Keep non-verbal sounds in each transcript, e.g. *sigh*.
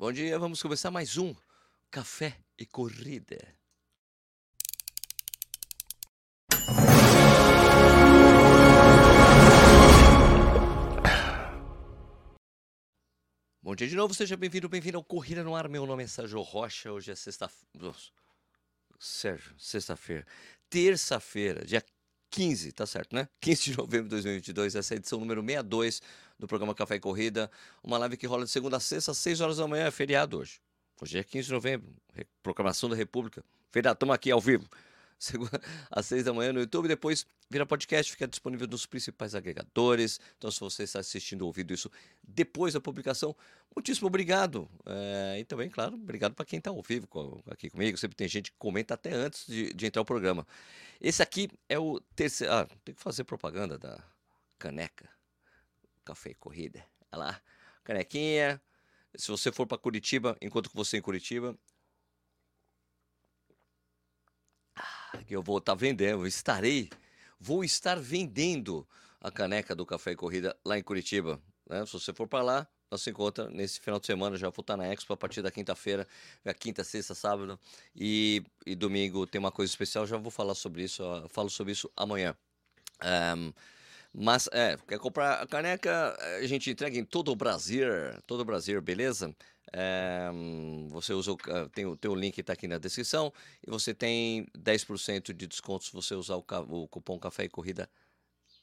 Bom dia, vamos começar mais um Café e Corrida. Bom dia de novo, seja bem-vindo, bem-vindo ao Corrida no Ar. Meu nome é Sérgio Rocha, hoje é sexta-feira. Sérgio, sexta-feira. Terça-feira, dia 15, tá certo, né? 15 de novembro de 2022, essa é a edição número 62 do programa Café e Corrida. Uma live que rola de segunda a sexta, às 6 horas da manhã, é feriado hoje. Hoje é 15 de novembro, proclamação da República. Feriado, estamos aqui ao vivo. *laughs* Às 6 da manhã no YouTube, depois vira podcast, fica disponível nos principais agregadores. Então, se você está assistindo ou ouvindo isso depois da publicação, muitíssimo obrigado. É, e também, claro, obrigado para quem está ao vivo aqui comigo. Sempre tem gente que comenta até antes de, de entrar o programa. Esse aqui é o terceiro. Ah, tem que fazer propaganda da caneca. Café corrida. Olha lá. Canequinha. Se você for para Curitiba, enquanto você em Curitiba, que eu vou estar tá vendendo, estarei, vou estar vendendo a caneca do Café Corrida lá em Curitiba. Né? Se você for para lá, nós se encontra nesse final de semana, já vou estar na Expo a partir da quinta-feira, quinta, sexta, sábado e, e, domingo tem uma coisa especial, já vou falar sobre isso, falo sobre isso amanhã. Um, mas, é, quer comprar a caneca, a gente entrega em todo o Brasil, todo o Brasil, beleza? É, você usa o, tem, o, tem o link está aqui na descrição e você tem 10% de desconto se você usar o, o, cupom Café e Corrida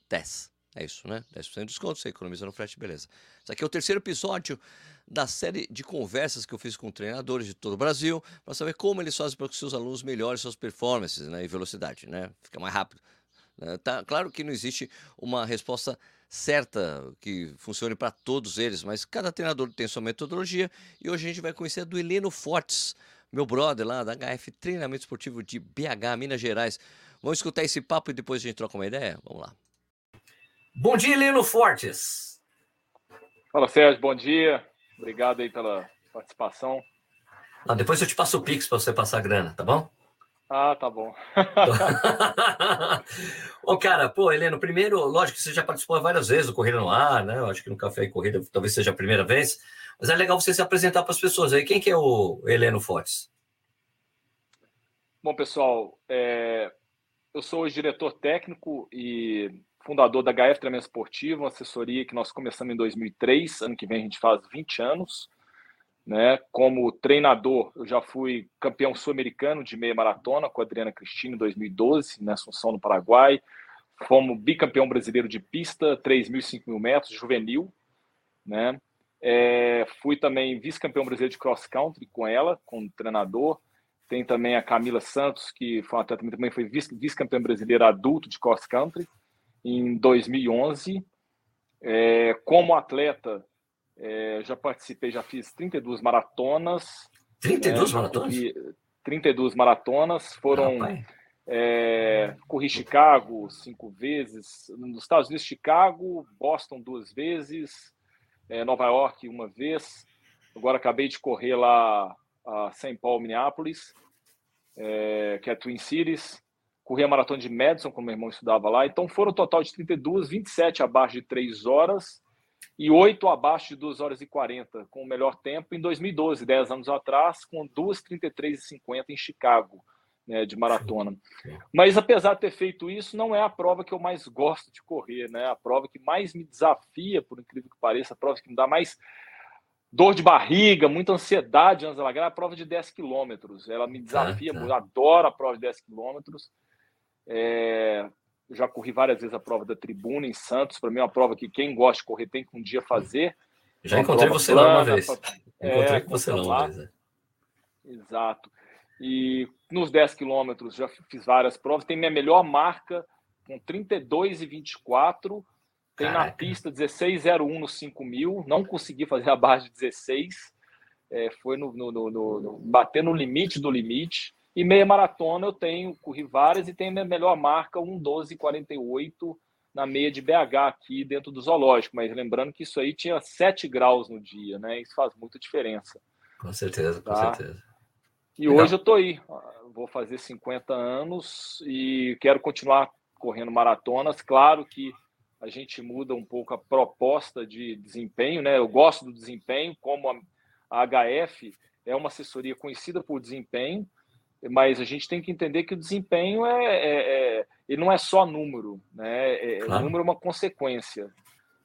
10. É isso, né? 10% de desconto, você economiza no frete, beleza. Isso aqui é o terceiro episódio da série de conversas que eu fiz com treinadores de todo o Brasil para saber como eles fazem para que seus alunos melhorem suas performances né, e velocidade, né? Fica mais rápido. Né? Tá, claro que não existe uma resposta certa que funcione para todos eles, mas cada treinador tem sua metodologia e hoje a gente vai conhecer a do Heleno Fortes, meu brother lá da HF Treinamento Esportivo de BH, Minas Gerais. Vamos escutar esse papo e depois a gente troca uma ideia? Vamos lá. Bom dia, Heleno Fortes. Fala, Sérgio, bom dia. Obrigado aí pela participação. Ah, depois eu te passo o Pix para você passar a grana, tá bom? Ah, tá bom. *laughs* Ô, cara, pô, Heleno, primeiro, lógico que você já participou várias vezes do Corrida no Ar, né? Eu acho que no Café e Corrida talvez seja a primeira vez, mas é legal você se apresentar para as pessoas aí. Quem que é o Heleno Fortes? Bom, pessoal, é... eu sou o diretor técnico e fundador da HF Treinamento Esportivo, uma assessoria que nós começamos em 2003, ano que vem a gente faz 20 anos. Né? Como treinador, eu já fui campeão sul-americano de meia maratona com a Adriana Cristina em 2012, na Assunção, no Paraguai. Fomos bicampeão brasileiro de pista, 3 mil e 5 mil metros, juvenil. Né? É, fui também vice-campeão brasileiro de cross-country com ela, como treinador. Tem também a Camila Santos, que foi atleta também foi vice-campeã brasileira adulto de cross-country em 2011. É, como atleta, é, já participei, já fiz 32 maratonas. 32 é, maratonas? 32 maratonas. Foram. É, corri Chicago cinco vezes, nos Estados Unidos, Chicago, Boston duas vezes, é, Nova York uma vez. Agora acabei de correr lá a St. Paul, Minneapolis, é, que é Twin Cities. Corri a maratona de Madison, como meu irmão estudava lá. Então foram um total de 32, 27 abaixo de 3 horas e 8 abaixo de 2 horas e 40, com o melhor tempo em 2012, 10 anos atrás, com 2:33:50 em Chicago, né, de maratona. Mas apesar de ter feito isso, não é a prova que eu mais gosto de correr, né? A prova que mais me desafia, por incrível que pareça, a prova que me dá mais dor de barriga, muita ansiedade antes da largada, é a prova de 10 quilômetros. Ela me desafia, ah, tá. adoro a prova de 10 quilômetros. É, eu já corri várias vezes a prova da tribuna em Santos. Para mim é uma prova que quem gosta de correr tem que um dia fazer. Já encontrei você plana, lá uma vez. Pra... Encontrei é, com você lá uma vez. É. Exato. E nos 10 quilômetros já fiz várias provas. Tem minha melhor marca com 32 e 24. Tem Caraca. na pista 16,01 no 5 mil. Não consegui fazer *laughs* abaixo de 16. É, foi no, no, no, no, bater no limite do limite. E meia maratona eu tenho, corri várias e tenho minha melhor marca, 1,12,48 na meia de BH aqui dentro do zoológico. Mas lembrando que isso aí tinha 7 graus no dia, né? Isso faz muita diferença. Com certeza, com tá? certeza. E Legal. hoje eu tô aí, vou fazer 50 anos e quero continuar correndo maratonas. Claro que a gente muda um pouco a proposta de desempenho, né? Eu gosto do desempenho, como A HF é uma assessoria conhecida por desempenho, mas a gente tem que entender que o desempenho é, é, é não é só número, né? É, é, claro. Número é uma consequência.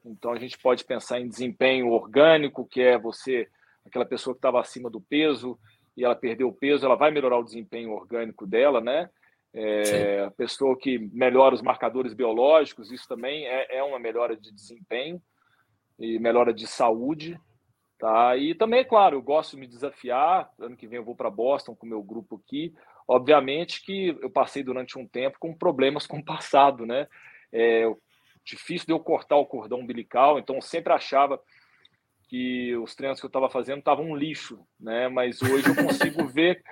Então a gente pode pensar em desempenho orgânico, que é você, aquela pessoa que estava acima do peso e ela perdeu o peso, ela vai melhorar o desempenho orgânico dela, né? É, a pessoa que melhora os marcadores biológicos, isso também é, é uma melhora de desempenho e melhora de saúde. Tá? E também, claro, eu gosto de me desafiar. Ano que vem eu vou para Boston com o meu grupo aqui. Obviamente que eu passei durante um tempo com problemas *laughs* com o passado, né? É difícil de eu cortar o cordão umbilical, então eu sempre achava que os treinos que eu estava fazendo estavam um lixo, né? Mas hoje eu consigo *laughs* ver,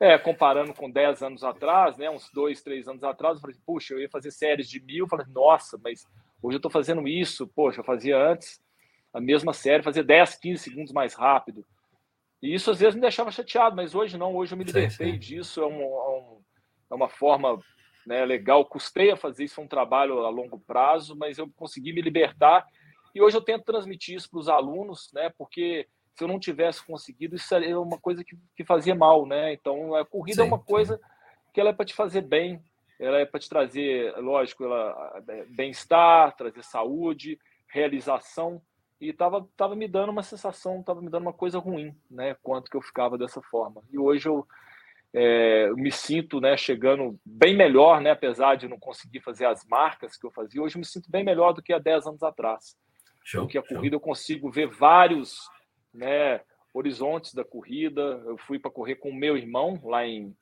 é, comparando com 10 anos atrás, né? Uns dois, três anos atrás, eu falei, puxa, eu ia fazer séries de mil, eu falei, nossa, mas hoje eu estou fazendo isso, poxa, eu fazia antes a mesma série, fazer 10, 15 segundos mais rápido. E isso às vezes me deixava chateado, mas hoje não, hoje eu me libertei sim, sim. disso, é, um, é, um, é, uma forma né, legal. Custei a fazer isso, foi um trabalho a longo prazo, mas eu consegui me libertar. E hoje eu tento transmitir isso para os alunos, né, porque se eu não tivesse conseguido, isso é uma coisa que, que fazia mal. Né? Então, a corrida sim, é uma coisa que ela é para te fazer bem, ela é para te trazer, lógico, é, bem-estar, trazer saúde, realização e estava tava me dando uma sensação, estava me dando uma coisa ruim, né? Quanto que eu ficava dessa forma. E hoje eu, é, eu me sinto, né, chegando bem melhor, né? Apesar de não conseguir fazer as marcas que eu fazia, hoje eu me sinto bem melhor do que há 10 anos atrás. Show, Porque a show. corrida eu consigo ver vários, né? Horizontes da corrida. Eu fui para correr com o meu irmão lá em,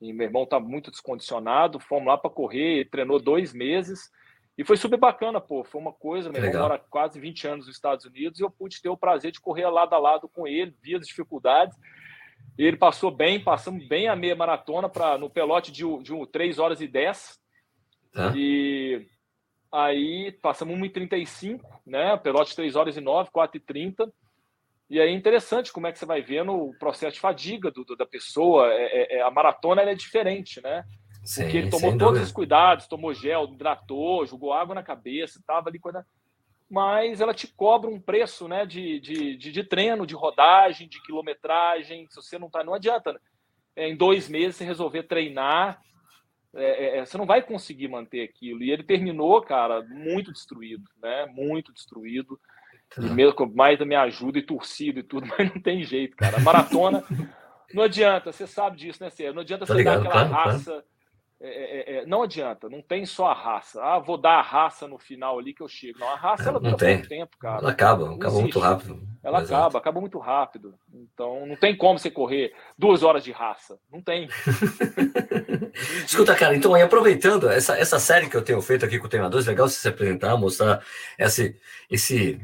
em meu irmão está muito descondicionado. Fomos lá para correr, treinou dois meses e foi super bacana, pô. Foi uma coisa, meu irmão mora quase 20 anos nos Estados Unidos e eu pude ter o prazer de correr lado a lado com ele, via as dificuldades. Ele passou bem, passamos bem a meia maratona para no pelote de, de 3 horas e 10. Tá. E aí passamos 1h35, né? Pelote 3 horas e 9, 4 e 30. E aí é interessante como é que você vai vendo o processo de fadiga do, do da pessoa. É, é, é a maratona é diferente, né? Sim, porque ele tomou todos os cuidados, tomou gel, hidratou, jogou água na cabeça, estava ali cuidando. Mas ela te cobra um preço né, de, de, de, de, treino, de rodagem, de quilometragem. Se você não tá, não adianta. Né? É, em dois meses você resolver treinar, é, é, é, você não vai conseguir manter aquilo. E ele terminou, cara, muito destruído, né? Muito destruído. E tá. mesmo com mais da minha ajuda e torcido e tudo, *laughs* mas não tem jeito, cara. A maratona não adianta, você sabe disso, né, Sérgio? Não adianta você ligado, dar aquela claro, raça. Claro é, é, é, não adianta, não tem só a raça. Ah, vou dar a raça no final ali que eu chego. Não, a raça ela dura muito tempo, cara. Ela acaba, acaba muito rápido. Ela Exato. acaba, acaba muito rápido. Então não tem como você correr duas horas de raça. Não tem. *laughs* Escuta, cara, então aí aproveitando essa, essa série que eu tenho feito aqui com treinadores, legal você se apresentar, mostrar esse, esse,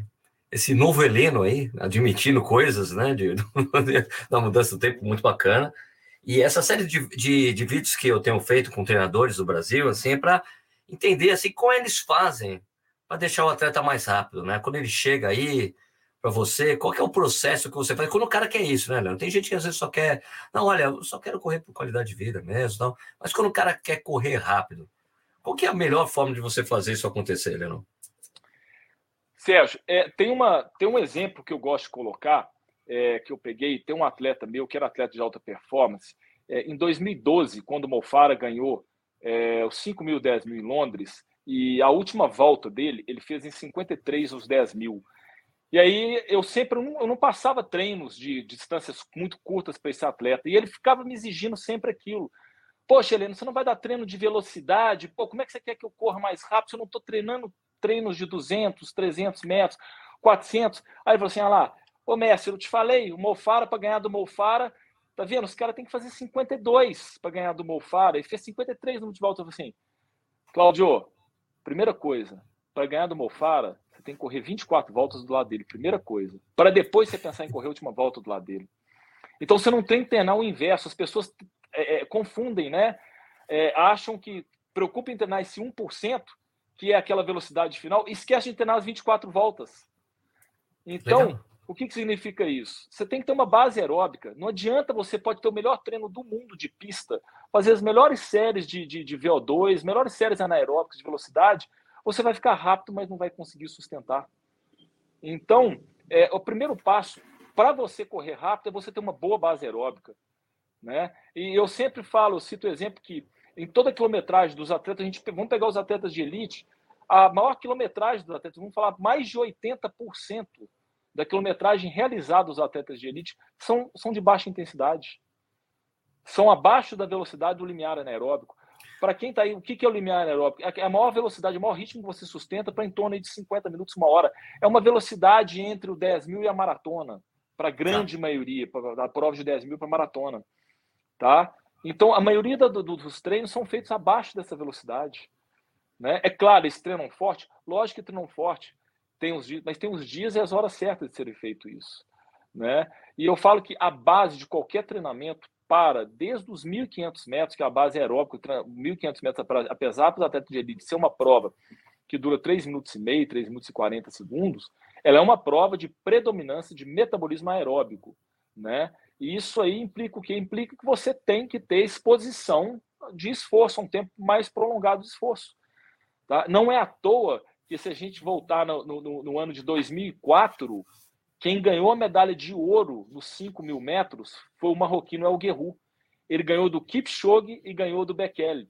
esse novo Heleno aí, admitindo coisas, né, de, *laughs* da mudança do tempo, muito bacana. E essa série de, de, de vídeos que eu tenho feito com treinadores do Brasil, assim, é para entender assim como eles fazem para deixar o atleta mais rápido, né? Quando ele chega aí para você, qual é o processo que você faz? Quando o cara quer isso, né, Leandro? Tem gente que às vezes só quer, não, olha, eu só quero correr por qualidade de vida mesmo, não. Mas quando o cara quer correr rápido, qual que é a melhor forma de você fazer isso acontecer, Leandro? Sérgio, é, tem, uma, tem um exemplo que eu gosto de colocar, é, que eu peguei, tem um atleta meu que era atleta de alta performance. É, em 2012, quando o Mofara ganhou é, os 5 mil, 10 mil em Londres, e a última volta dele, ele fez em 53 os 10 mil. E aí eu sempre eu não, eu não passava treinos de, de distâncias muito curtas para esse atleta, e ele ficava me exigindo sempre aquilo. Poxa, Helena, você não vai dar treino de velocidade? Pô, como é que você quer que eu corra mais rápido se eu não estou treinando treinos de 200, 300 metros, 400? Aí ele falou assim: ah lá, Ô, Messi, eu te falei, o Mofara, para ganhar do Mofara, tá vendo? Os caras têm que fazer 52 para ganhar do Mofara. E fez 53 no. Eu falei assim, Claudio, primeira coisa, para ganhar do Mofara, você tem que correr 24 voltas do lado dele, primeira coisa. Para depois você pensar em correr a última volta do lado dele. Então você não tem que treinar o inverso. As pessoas é, é, confundem, né? É, acham que preocupa em treinar esse 1%, que é aquela velocidade final, e esquece de treinar as 24 voltas. Então, Legal. O que, que significa isso? Você tem que ter uma base aeróbica. Não adianta você pode ter o melhor treino do mundo de pista, fazer as melhores séries de, de, de VO2, melhores séries anaeróbicas de velocidade, você vai ficar rápido, mas não vai conseguir sustentar. Então, é, o primeiro passo para você correr rápido é você ter uma boa base aeróbica. Né? E eu sempre falo, cito o exemplo que em toda a quilometragem dos atletas, a gente vamos pegar os atletas de elite, a maior quilometragem dos atletas, vamos falar mais de 80% da quilometragem realizada dos atletas de elite são, são de baixa intensidade. São abaixo da velocidade do limiar anaeróbico. Para quem está aí, o que é o limiar anaeróbico? É a maior velocidade, o maior ritmo que você sustenta para em torno de 50 minutos, uma hora. É uma velocidade entre o 10 mil e a maratona, para a grande tá. maioria, para a prova de 10 mil para maratona. Tá? Então, a maioria do, do, dos treinos são feitos abaixo dessa velocidade. Né? É claro, eles treinam forte? Lógico que treinam forte, tem os dias, mas tem os dias e as horas certas de serem feito isso. Né? E eu falo que a base de qualquer treinamento para desde os 1.500 metros, que é a base aeróbica, 1.500 metros, apesar dos atletas de elite ser uma prova que dura 3 minutos e meio, 3 minutos e 40 segundos, ela é uma prova de predominância de metabolismo aeróbico, né? E isso aí implica o que? Implica que você tem que ter exposição de esforço, um tempo mais prolongado de esforço. Tá? Não é à toa que se a gente voltar no, no, no ano de 2004, quem ganhou a medalha de ouro nos 5 mil metros foi o marroquino El Guerrou. Ele ganhou do Kipchoge e ganhou do Bekele.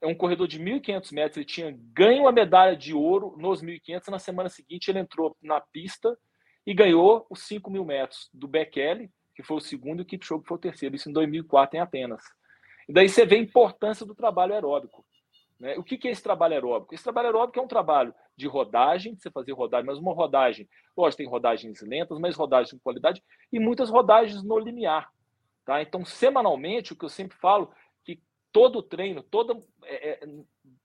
É um corredor de 1.500 metros. Ele tinha ganho a medalha de ouro nos 1.500. Na semana seguinte, ele entrou na pista e ganhou os 5 mil metros do Bekele, que foi o segundo, e o Kipchoge foi o terceiro. Isso em 2004 em Atenas. E daí você vê a importância do trabalho aeróbico. Né? O que, que é esse trabalho aeróbico? Esse trabalho aeróbico é um trabalho de rodagem, de você fazer rodagem, mas uma rodagem, lógico, tem rodagens lentas, mas rodagens com qualidade, e muitas rodagens no limiar. Tá? Então, semanalmente, o que eu sempre falo, que todo treino, todo é, é,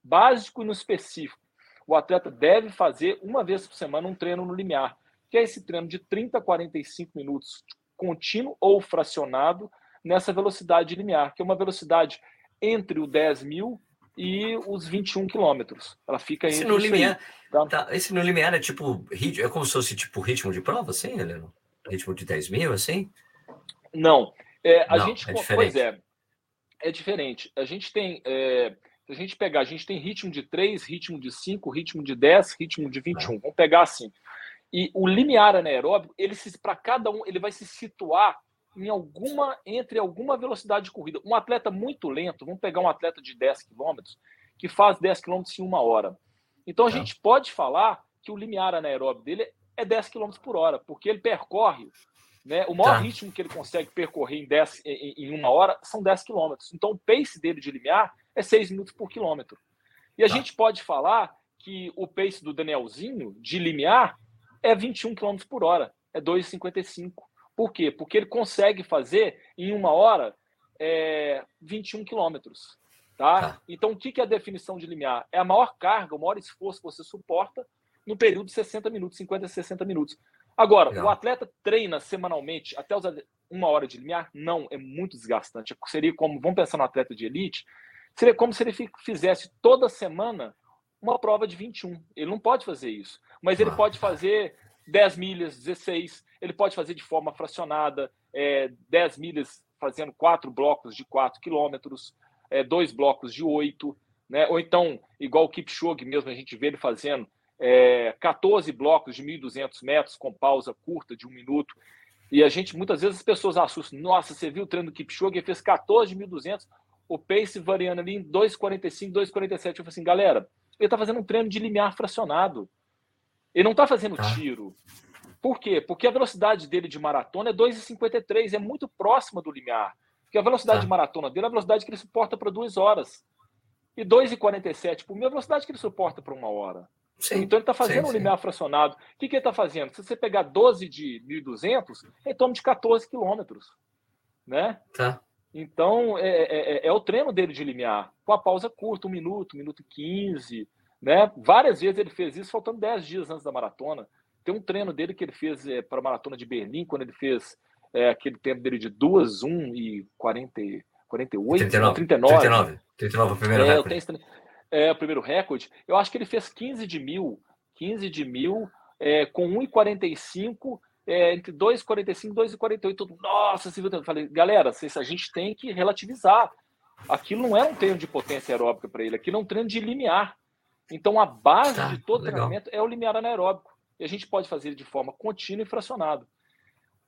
básico e no específico, o atleta deve fazer uma vez por semana um treino no limiar, que é esse treino de 30 a 45 minutos contínuo ou fracionado nessa velocidade limiar, que é uma velocidade entre o 10 mil e os 21 quilômetros. Ela fica esse no limiar, aí, tá? Tá, esse no limiar é tipo é como se fosse tipo ritmo de prova, assim, Heleno? Ritmo de 10 mil, assim? Não. É, a Não, gente, é pois é, é diferente. A gente tem, é, se a gente pegar, a gente tem ritmo de 3, ritmo de 5, ritmo de 10, ritmo de 21. Ah. Vamos pegar assim. E o limiar anaeróbico, ele para cada um, ele vai se situar em alguma entre alguma velocidade de corrida. Um atleta muito lento, vamos pegar um atleta de 10 quilômetros, que faz 10 quilômetros em uma hora. Então a é. gente pode falar que o limiar anaeróbico dele é 10 quilômetros por hora, porque ele percorre, né, o maior tá. ritmo que ele consegue percorrer em, 10, em, em uma hora são 10 quilômetros. Então o pace dele de limiar é 6 minutos por quilômetro. E a tá. gente pode falar que o pace do Danielzinho de limiar é 21 km por hora, é 2,55. Por quê? Porque ele consegue fazer em uma hora é, 21 quilômetros. Tá? tá? Então, o que é a definição de limiar? É a maior carga, o maior esforço que você suporta no período de 60 minutos, 50 a 60 minutos. Agora, Legal. o atleta treina semanalmente até usar uma hora de limiar? Não, é muito desgastante. Seria como, vamos pensar no atleta de elite, seria como se ele fizesse toda semana uma prova de 21. Ele não pode fazer isso, mas ele ah. pode fazer 10 milhas, 16, ele pode fazer de forma fracionada, é, 10 milhas fazendo quatro blocos de 4 quilômetros, é, dois blocos de 8, né? ou então, igual o Kipchoge mesmo, a gente vê ele fazendo é, 14 blocos de 1.200 metros com pausa curta de um minuto. E a gente, muitas vezes, as pessoas assustam. Nossa, você viu o treino do Kipchoge, ele fez 14 de 1.200, o pace variando ali em 2,45, 2,47. Eu falei assim, galera, ele está fazendo um treino de limiar fracionado. Ele não está fazendo tá. tiro. Por quê? Porque a velocidade dele de maratona é 2,53, é muito próxima do limiar. Porque a velocidade tá. de maratona dele é a velocidade que ele suporta para duas horas. E 2,47 por mil é a velocidade que ele suporta para uma hora. Sim, então ele está fazendo sim, um limiar fracionado. O que, que ele está fazendo? Se você pegar 12 de 1.200, é em torno de 14 quilômetros. Né? Tá. Então, é, é, é, é, o treino dele de limiar, com a pausa curta, um minuto, um minuto e 15. Né? Várias vezes ele fez isso, faltando 10 dias antes da maratona. Tem um treino dele que ele fez é, para a maratona de Berlim, quando ele fez é, aquele tempo dele de 2, 1 e 40, 48, 39. 39. 39, 39 o primeiro é, recorde. É, o primeiro recorde. Eu acho que ele fez 15 de mil, 15 de mil, é, com 1,45 é, entre 2,45 e 2,48. Nossa, viu? Eu falei, galera, a gente tem que relativizar. Aquilo não é um treino de potência aeróbica para ele, aquilo é um treino de limiar. Então, a base tá, de todo legal. treinamento é o limiar anaeróbico. E a gente pode fazer de forma contínua e fracionada.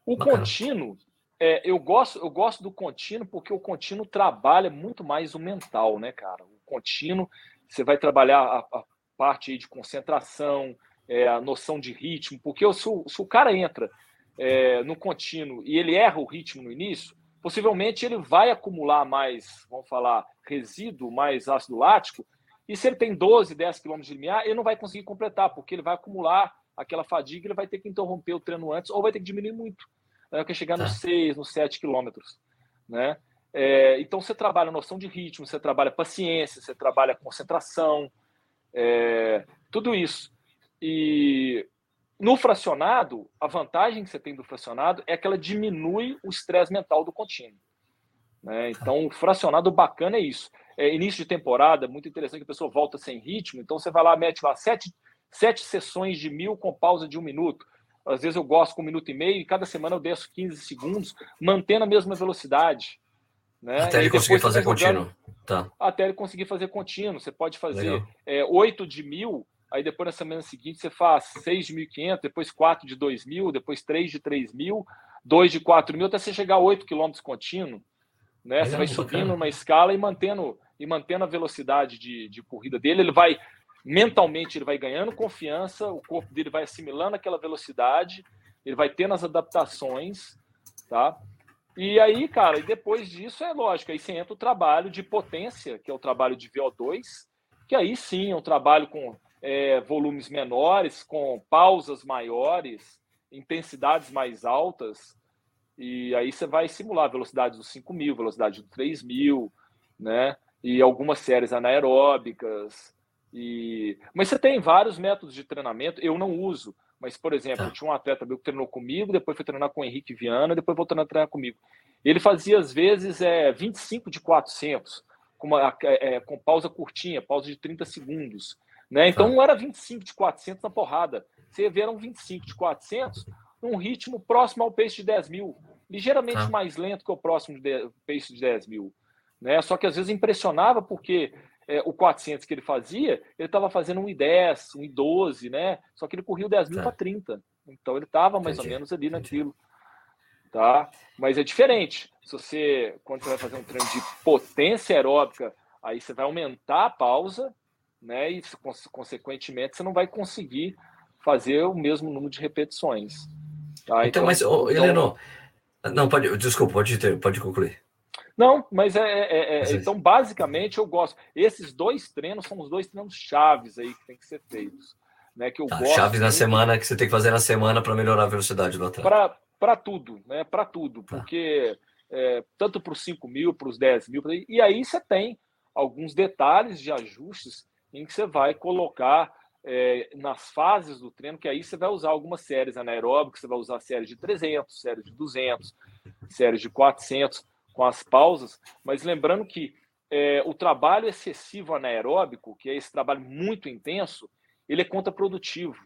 O Bacana. contínuo, é, eu, gosto, eu gosto do contínuo porque o contínuo trabalha muito mais o mental, né, cara? O contínuo, você vai trabalhar a, a parte de concentração, é, a noção de ritmo, porque se o, se o cara entra é, no contínuo e ele erra o ritmo no início, possivelmente ele vai acumular mais, vamos falar, resíduo, mais ácido lático, e se ele tem 12, 10 quilômetros de limiar, ele não vai conseguir completar, porque ele vai acumular aquela fadiga, ele vai ter que interromper o treino antes, ou vai ter que diminuir muito. Né? Quer chegar nos 6, tá. nos 7 quilômetros. Né? É, então você trabalha noção de ritmo, você trabalha paciência, você trabalha concentração, é, tudo isso. E no fracionado, a vantagem que você tem do fracionado é que ela diminui o estresse mental do contínuo. Né? Então, o fracionado bacana é isso. É, início de temporada, muito interessante que a pessoa volta sem ritmo, então você vai lá, mete lá sete, sete sessões de mil com pausa de um minuto. Às vezes eu gosto com um minuto e meio e cada semana eu desço 15 segundos, mantendo a mesma velocidade. Né? Até ele conseguir fazer contínuo. Tá. Até ele conseguir fazer contínuo. Você pode fazer é, 8 de mil aí depois na semana seguinte você faz 6 de 1.500, depois 4 de 2.000, depois 3 de 3.000, 2 de 4.000, até você chegar a 8 km contínuo. Né? Você vai subindo uma escala e mantendo, e mantendo a velocidade de, de corrida dele. Ele vai, mentalmente, ele vai ganhando confiança, o corpo dele vai assimilando aquela velocidade, ele vai tendo as adaptações, tá? E aí, cara, e depois disso é lógico, aí você entra o trabalho de potência, que é o trabalho de VO2, que aí sim é um trabalho com é, volumes menores, com pausas maiores, intensidades mais altas, e aí você vai simular velocidade dos 5 mil, velocidade dos 3 mil, né? E algumas séries anaeróbicas. E... Mas você tem vários métodos de treinamento, eu não uso, mas, por exemplo, tá. tinha um atleta meu que treinou comigo, depois foi treinar com o Henrique Viana, depois voltou a treinar comigo. Ele fazia, às vezes, é, 25 de 400, com, uma, é, com pausa curtinha, pausa de 30 segundos. Né? Então tá. não era 25 de 400 na porrada. Você vê, eram 25 de 400 num ritmo próximo ao pace de 10 mil. Ligeiramente tá. mais lento que o próximo de, pace de 10 mil. Né? Só que às vezes impressionava porque é, o 400 que ele fazia, ele estava fazendo um I10, um I12, né? Só que ele corria o 10 mil tá. para 30. Então ele estava mais Entendi. ou menos ali naquilo. Tá? Mas é diferente. Se você, quando você vai fazer um treino de potência aeróbica, aí você vai aumentar a pausa, né? E consequentemente você não vai conseguir fazer o mesmo número de repetições. Tá? Então, então, mas, oh, Heleno, não, pode, desculpa, pode, ter, pode concluir. Não, mas é, é, é, então basicamente eu gosto. Esses dois treinos são os dois treinos chaves aí que tem que ser feitos, né? Que eu tá, gosto chaves na semana que você tem que fazer na semana para melhorar a velocidade do atleta. Para tudo, né? Para tudo, tá. porque é, tanto para os 5 mil, para os 10 mil, e aí você tem alguns detalhes de ajustes em que você vai colocar é, nas fases do treino, que aí você vai usar algumas séries anaeróbicas, você vai usar séries de 300, séries de 200, séries de 400, com as pausas, mas lembrando que é, o trabalho excessivo anaeróbico, que é esse trabalho muito intenso, ele é contraprodutivo.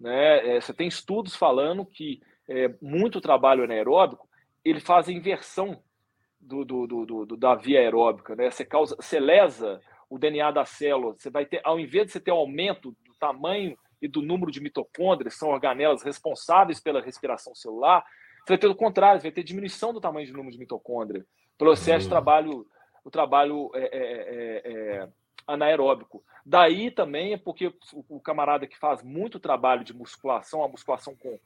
Né? É, você tem estudos falando que é, muito trabalho anaeróbico ele faz a inversão do, do, do, do, da via aeróbica, né? Você causa, você lesa o DNA da célula. Você vai ter, ao invés de você ter um aumento tamanho e do número de mitocôndrias, são organelas responsáveis pela respiração celular, você vai ter o contrário, você vai ter diminuição do tamanho de número de mitocôndria, pelo excesso de trabalho, o trabalho é, é, é, é, anaeróbico. Daí também é porque o, camarada que faz muito trabalho de musculação, a musculação com,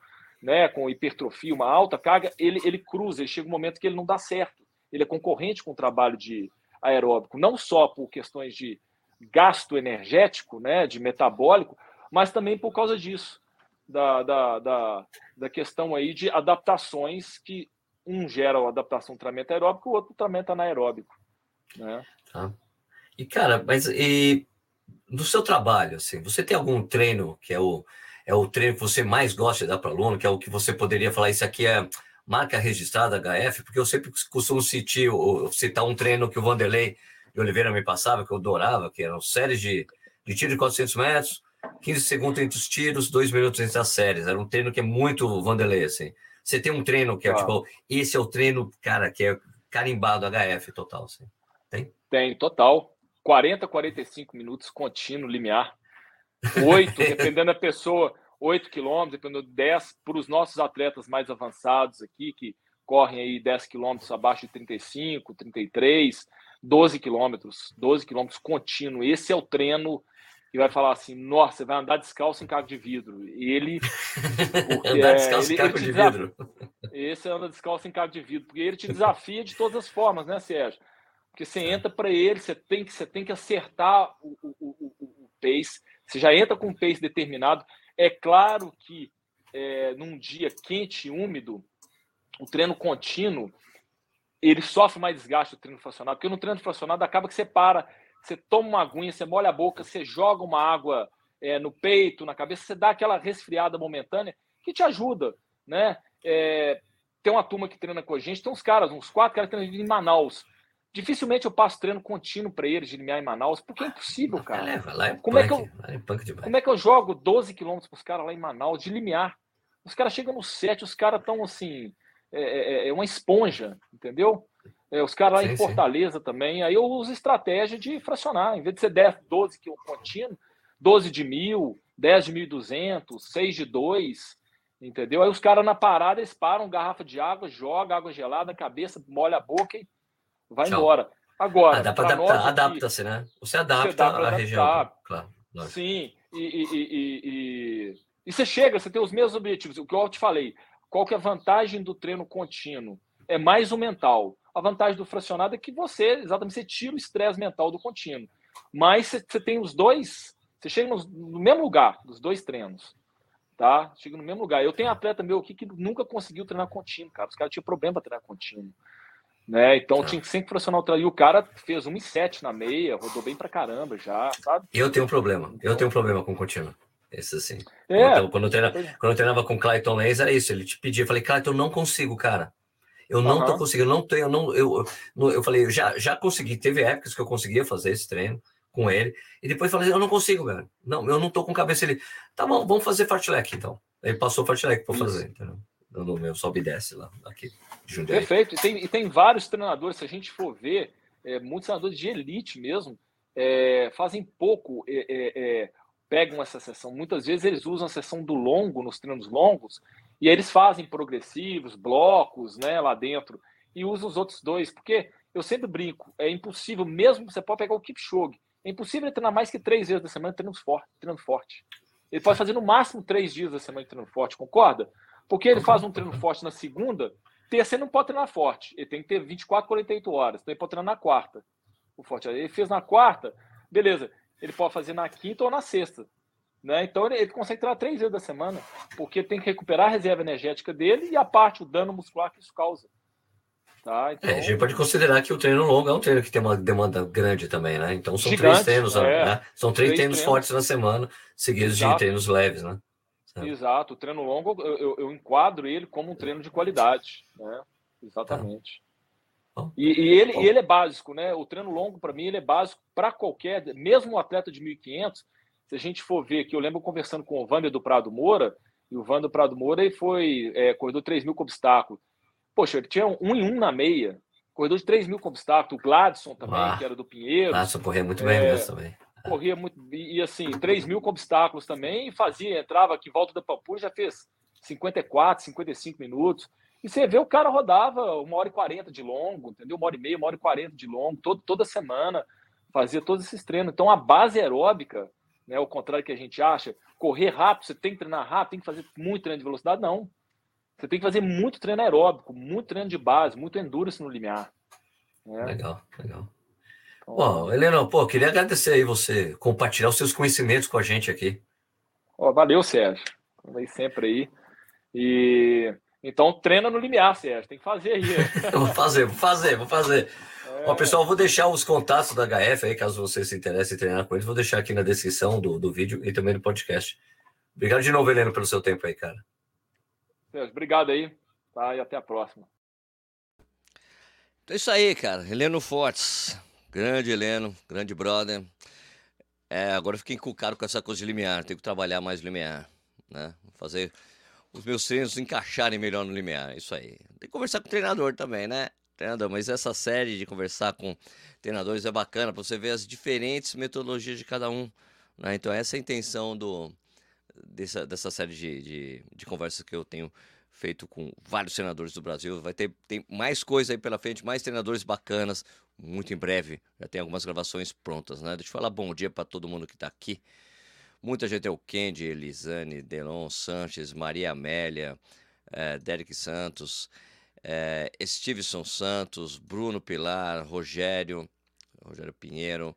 né, com hipertrofia, uma alta carga, ele, ele cruza, ele chega um momento que ele não dá certo. Ele é concorrente com o trabalho de, aeróbico, não só por questões de gasto energético, né, de metabólico, mas também por causa disso, da, da, da, da questão aí de adaptações que um gera a adaptação do tratamento aeróbico, o outro tratamento anaeróbico. Né? Tá. E, cara, mas e no seu trabalho, assim, você tem algum treino que é o, é o treino que você mais gosta de dar para aluno, que é o que você poderia falar, isso aqui é marca registrada HF, porque eu sempre costumo citar, citar um treino que o Vanderlei de Oliveira me passava, que eu adorava, que eram séries de, de tiro de 400 metros, 15 segundos entre os tiros, 2 minutos entre as séries. Era um treino que é muito Vanderlei, assim. Você tem um treino que é, ah. tipo, esse é o treino, cara, que é carimbado HF total, assim. Tem? Tem, total. 40, 45 minutos contínuo, limiar. Oito, *laughs* dependendo da pessoa, 8 quilômetros, dependendo de 10, para os nossos atletas mais avançados aqui, que correm aí 10 quilômetros abaixo de 35, 33, 12 quilômetros, 12 quilômetros contínuo. Esse é o treino que vai falar assim, nossa, você vai andar descalço em carro de vidro. Ele... *laughs* andar descalço ele, em carro de vidro. Esse anda descalço em carro de vidro, porque ele te desafia de todas as formas, né, Sérgio? Porque você entra para ele, você tem que, você tem que acertar o, o, o, o pace, você já entra com um pace determinado. É claro que é, num dia quente e úmido, o treino contínuo, ele sofre mais desgaste do treino fracionado, porque no treino fracionado acaba que você para, você toma uma aguinha, você molha a boca, você joga uma água é, no peito, na cabeça, você dá aquela resfriada momentânea que te ajuda, né? É, tem uma turma que treina com a gente, tem uns caras, uns quatro caras que treinam em Manaus. Dificilmente eu passo treino contínuo para eles de limiar em Manaus, porque é impossível, cara. É, lá é como, punk, é que eu, como é que eu jogo 12 quilômetros para os caras lá em Manaus de limiar? Os caras chegam no set, os caras estão assim, é, é, é, uma esponja, entendeu? É, os caras lá sim, em Fortaleza sim. também. Aí eu uso estratégia de fracionar. Em vez de ser 10, 12 que contínuo, 12 de mil, 10 de 1.200, 6 de 2, entendeu? Aí os caras na parada, eles param, garrafa de água, joga água gelada na cabeça, molha a boca e vai Tchau. embora. Agora, ah, dá para adaptar, adapta-se, né? Você adapta a região, claro. Lógico. Sim, e, e, e, e você chega, você tem os mesmos objetivos. O que eu te falei, qual que é a vantagem do treino contínuo? É mais o mental. A vantagem do fracionado é que você, exatamente, você tira o estresse mental do contínuo. Mas você, tem os dois, você chega no, mesmo lugar, dos dois treinos. Tá? Chega no mesmo lugar. Eu tenho atleta meu aqui que nunca conseguiu treinar contínuo, cara. Os caras tinham problema para treinar contínuo. Né? Então tinha que sempre treino. E o cara fez 1,7 na meia, rodou bem pra caramba já, sabe? Eu tenho um problema. Eu tenho um problema com contínuo. Esse assim. É. Então, quando, eu treinava, é. quando eu treinava com Clayton Lenz, era isso. Ele te pedia, eu falei, Clayton, eu não consigo, cara. Eu não uhum. tô conseguindo, não tenho, não, eu, eu, eu falei, eu já, já consegui, teve épocas que eu conseguia fazer esse treino com ele, e depois falei, eu não consigo, velho. Não, eu não tô com cabeça. Ele, tá bom, vamos fazer fartlek então. Ele passou fartlek para fazer, entendeu? No meu sobe e desce lá, aqui. Perfeito. E tem, e tem vários treinadores, se a gente for ver, é, muitos treinadores de elite mesmo, é, fazem pouco é, é, é pegam essa sessão. Muitas vezes eles usam a sessão do longo nos treinos longos e eles fazem progressivos, blocos, né, lá dentro e usam os outros dois, porque eu sempre brinco, é impossível, mesmo você pode pegar o Kipchoge, é impossível ele treinar mais que três vezes da semana treinando forte, treinando forte. Ele pode fazer no máximo três dias da semana treinando forte, concorda? Porque ele faz um treino forte na segunda, terça ele não pode treinar forte, ele tem que ter 24, 48 horas, então ele pode treinar na quarta. O forte. Ele fez na quarta, beleza ele pode fazer na quinta ou na sexta. Né? Então ele, ele consegue treinar três vezes da semana, porque tem que recuperar a reserva energética dele e a parte, o dano muscular que isso causa. Tá? Então... É, a gente pode considerar que o treino longo é um treino que tem uma demanda grande também, né? Então são Gigante, três treinos, é. né? São três, três treinos, treinos, fortes na semana, seguidos Exato. de treinos leves, né? Exato, o treino longo eu, eu, eu, enquadro ele como um treino de qualidade, né? Exatamente. E, e, ele, e ele é básico, né? O treino longo, para mim, ele é básico para qualquer, mesmo um atleta de 1.500. Se a gente for ver que eu lembro conversando com o Wander do Prado Moura, e o Wander do Prado Moura ele foi, é, corredor 3 mil com obstáculo. Poxa, ele tinha um em um na meia, corredor de 3 mil com obstáculo. O Gladson também, ah, que era do Pinheiro. Gladson corria muito bem é, mesmo também. Corria muito, e assim, 3 mil com obstáculos também, e fazia, entrava aqui, volta da Pampulha, já fez 54, 55 minutos. E você vê o cara rodava uma hora e quarenta de longo, entendeu? Uma hora e meia, uma hora e quarenta de longo, todo, toda semana, fazia todos esses treinos. Então a base aeróbica, né, ao contrário que a gente acha, correr rápido, você tem que treinar rápido, tem que fazer muito treino de velocidade, não. Você tem que fazer muito treino aeróbico, muito treino de base, muito endurance no limiar. Né? Legal, legal. Então, Bom, Helena, pô, queria agradecer aí você compartilhar os seus conhecimentos com a gente aqui. Ó, valeu, Sérgio. Estamos sempre aí. E então treina no limiar, Sérgio. Tem que fazer aí. *laughs* vou fazer, vou fazer, vou fazer. É... Ó, pessoal, vou deixar os contatos da HF aí, caso você se interesse em treinar com eles. Vou deixar aqui na descrição do, do vídeo e também no podcast. Obrigado de novo, Heleno, pelo seu tempo aí, cara. Sérgio, obrigado aí. Tá, e até a próxima. Então é isso aí, cara. Heleno Fortes. Grande Heleno, grande brother. É, agora eu fiquei encucado com essa coisa de limiar. Tenho que trabalhar mais limiar. Né? Fazer os meus treinos encaixarem melhor no limiar. Isso aí. Tem que conversar com o treinador também, né? Treinador, mas essa série de conversar com treinadores é bacana para você ver as diferentes metodologias de cada um. Né? Então, essa é a intenção do, dessa, dessa série de, de, de conversas que eu tenho feito com vários senadores do Brasil. Vai ter tem mais coisa aí pela frente, mais treinadores bacanas, muito em breve. Já tem algumas gravações prontas, né? Deixa eu falar bom dia para todo mundo que está aqui. Muita gente é o Kendi, Elisane, Delon Sanches, Maria Amélia, é, Derek Santos, é, Stevenson Santos, Bruno Pilar, Rogério, Rogério Pinheiro,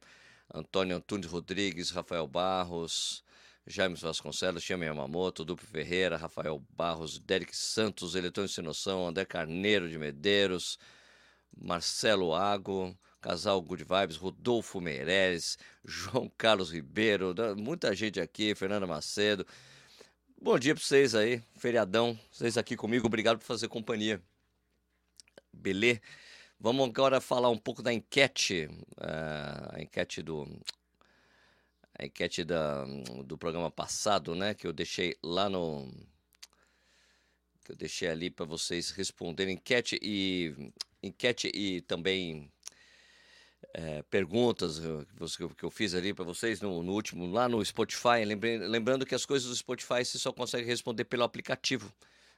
Antônio Antunes Rodrigues, Rafael Barros, Jaime Vasconcelos, Chame Yamamoto, Dupe Ferreira, Rafael Barros, Derek Santos, Eletrônico Sem Noção, André Carneiro de Medeiros, Marcelo Ago, Casal Good Vibes, Rodolfo Meireles, João Carlos Ribeiro, muita gente aqui, Fernanda Macedo. Bom dia para vocês aí, feriadão, vocês aqui comigo, obrigado por fazer companhia. Beleza? Vamos agora falar um pouco da enquete, uh, a enquete do a enquete da, do programa passado, né, que eu deixei lá no que eu deixei ali para vocês responderem enquete e enquete e também é, perguntas que eu fiz ali para vocês no, no, último lá no Spotify, lembrando que as coisas do Spotify você só consegue responder pelo aplicativo,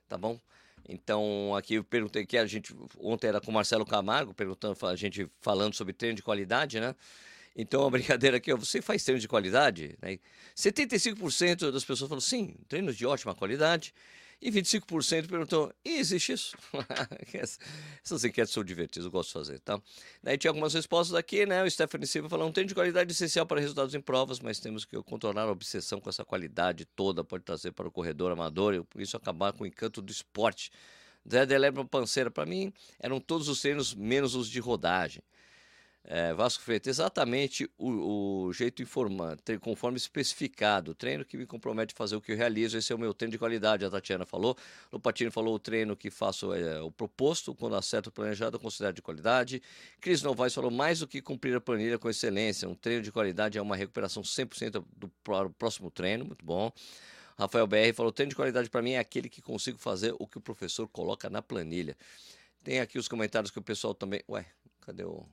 tá bom? Então aqui eu perguntei que a gente ontem era com o Marcelo Camargo perguntando a gente falando sobre treino de qualidade, né? Então a *laughs* brincadeira aqui, ó, você faz treino de qualidade? Né? 75% das pessoas falam sim, treinos de ótima qualidade. E 25% perguntou, existe isso? *laughs* Essas enquetes são divertidas, eu gosto de fazer, tá? Daí tinha algumas respostas aqui, né? O Stephanie Silva falou, um treino de qualidade essencial para resultados em provas, mas temos que contornar a obsessão com essa qualidade toda, pode trazer para o corredor amador e por isso acabar com o encanto do esporte. Zé Delebra Panceira, para mim, eram todos os treinos menos os de rodagem. É, Vasco Freitas, exatamente o, o jeito informante, conforme especificado. Treino que me compromete a fazer o que eu realizo, esse é o meu treino de qualidade, a Tatiana falou. O Patino falou o treino que faço é o proposto, quando acerto o planejado, considero de qualidade. Cris Novaes falou mais do que cumprir a planilha com excelência. Um treino de qualidade é uma recuperação 100% do próximo treino, muito bom. Rafael BR falou: treino de qualidade para mim é aquele que consigo fazer o que o professor coloca na planilha. Tem aqui os comentários que o pessoal também. Ué, cadê o.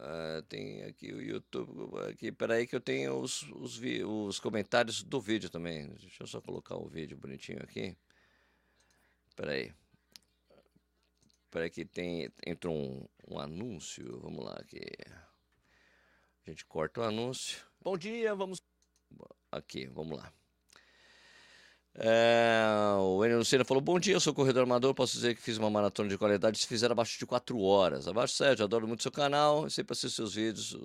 Uh, tem aqui o YouTube. Aqui, peraí, que eu tenho os, os, vi, os comentários do vídeo também. Deixa eu só colocar o vídeo bonitinho aqui. Peraí. Peraí, que tem. Entra um, um anúncio. Vamos lá aqui. A gente corta o anúncio. Bom dia, vamos. Aqui, vamos lá. É, o Enio Lucena falou: Bom dia, eu sou corredor amador. Posso dizer que fiz uma maratona de qualidade se fizer abaixo de 4 horas. Abaixo, Sérgio, adoro muito seu canal. Sempre assisto seus vídeos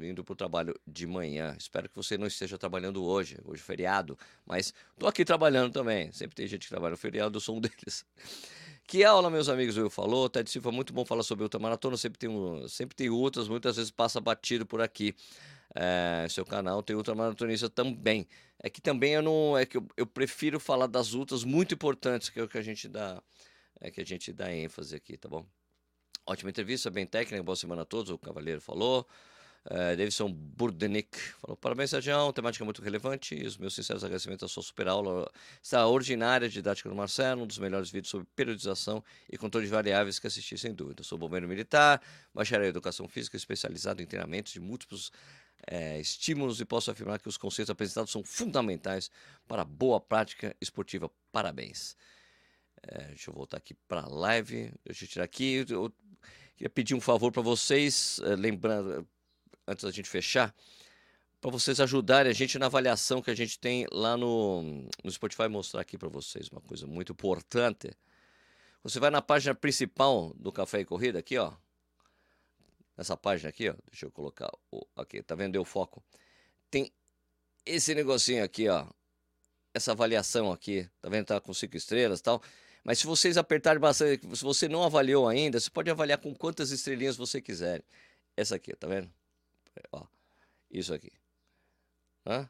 indo para o trabalho de manhã. Espero que você não esteja trabalhando hoje, hoje é feriado. Mas estou aqui trabalhando também. Sempre tem gente que trabalha no feriado, eu sou um *laughs* deles. Que aula, meus amigos, Will falou. Ted Silva, muito bom falar sobre ultramaratona. Sempre tem, um, sempre tem outras, muitas vezes passa batido por aqui. É, seu canal tem ultramaratonista também. É que também eu não. É que eu, eu prefiro falar das lutas muito importantes, que é o que a gente dá. É que a gente dá ênfase aqui, tá bom? Ótima entrevista, bem técnica, boa semana a todos, o Cavaleiro falou. Uh, Davidson Burdenik falou: Parabéns, Sérgio, temática muito relevante. E os meus sinceros agradecimentos à sua super aula extraordinária didática do Marcelo, um dos melhores vídeos sobre periodização e controle de variáveis que assisti, sem dúvida. Sou bombeiro militar, bacharel em educação física, especializado em treinamentos de múltiplos é, estímulos e posso afirmar que os conceitos apresentados são fundamentais para a boa prática esportiva. Parabéns. É, deixa eu voltar aqui para a live. Deixa eu tirar aqui. Eu queria pedir um favor para vocês, é, lembrando, antes da gente fechar, para vocês ajudarem a gente na avaliação que a gente tem lá no, no Spotify. Mostrar aqui para vocês uma coisa muito importante. Você vai na página principal do Café e Corrida, aqui, ó nessa página aqui, ó, deixa eu colocar o, aqui, tá vendo? Deu foco. Tem esse negocinho aqui, ó, essa avaliação aqui, tá vendo? Tá com cinco estrelas tal. Mas se vocês apertarem bastante, se você não avaliou ainda, você pode avaliar com quantas estrelinhas você quiser. Essa aqui, tá vendo? Ó, isso aqui. Hã?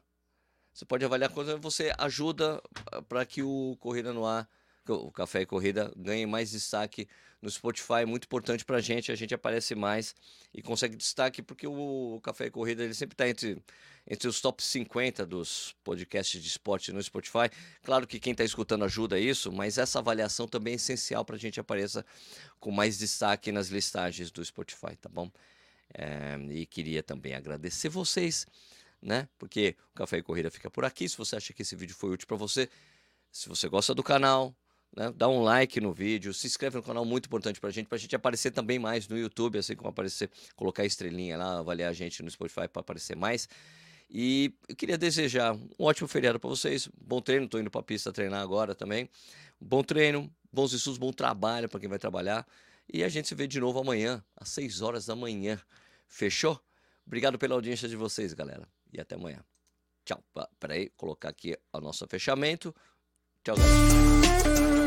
Você pode avaliar quanto você ajuda para que o Corrida no Ar o Café e Corrida ganhe mais destaque no Spotify, é muito importante para a gente, a gente aparece mais e consegue destaque, porque o Café e Corrida ele sempre está entre, entre os top 50 dos podcasts de esporte no Spotify. Claro que quem está escutando ajuda isso, mas essa avaliação também é essencial para a gente apareça com mais destaque nas listagens do Spotify, tá bom? É, e queria também agradecer vocês né? Porque o Café e Corrida fica por aqui. Se você acha que esse vídeo foi útil para você, se você gosta do canal, né? Dá um like no vídeo, se inscreve no canal, muito importante pra gente, pra gente aparecer também mais no YouTube, assim como aparecer, colocar estrelinha lá, avaliar a gente no Spotify para aparecer mais. E eu queria desejar um ótimo feriado para vocês. Bom treino, tô indo pra pista treinar agora também. Bom treino, bons estudos, bom trabalho para quem vai trabalhar. E a gente se vê de novo amanhã, às 6 horas da manhã. Fechou? Obrigado pela audiência de vocês, galera. E até amanhã. Tchau. Peraí, colocar aqui o nosso fechamento. Tchau, galera.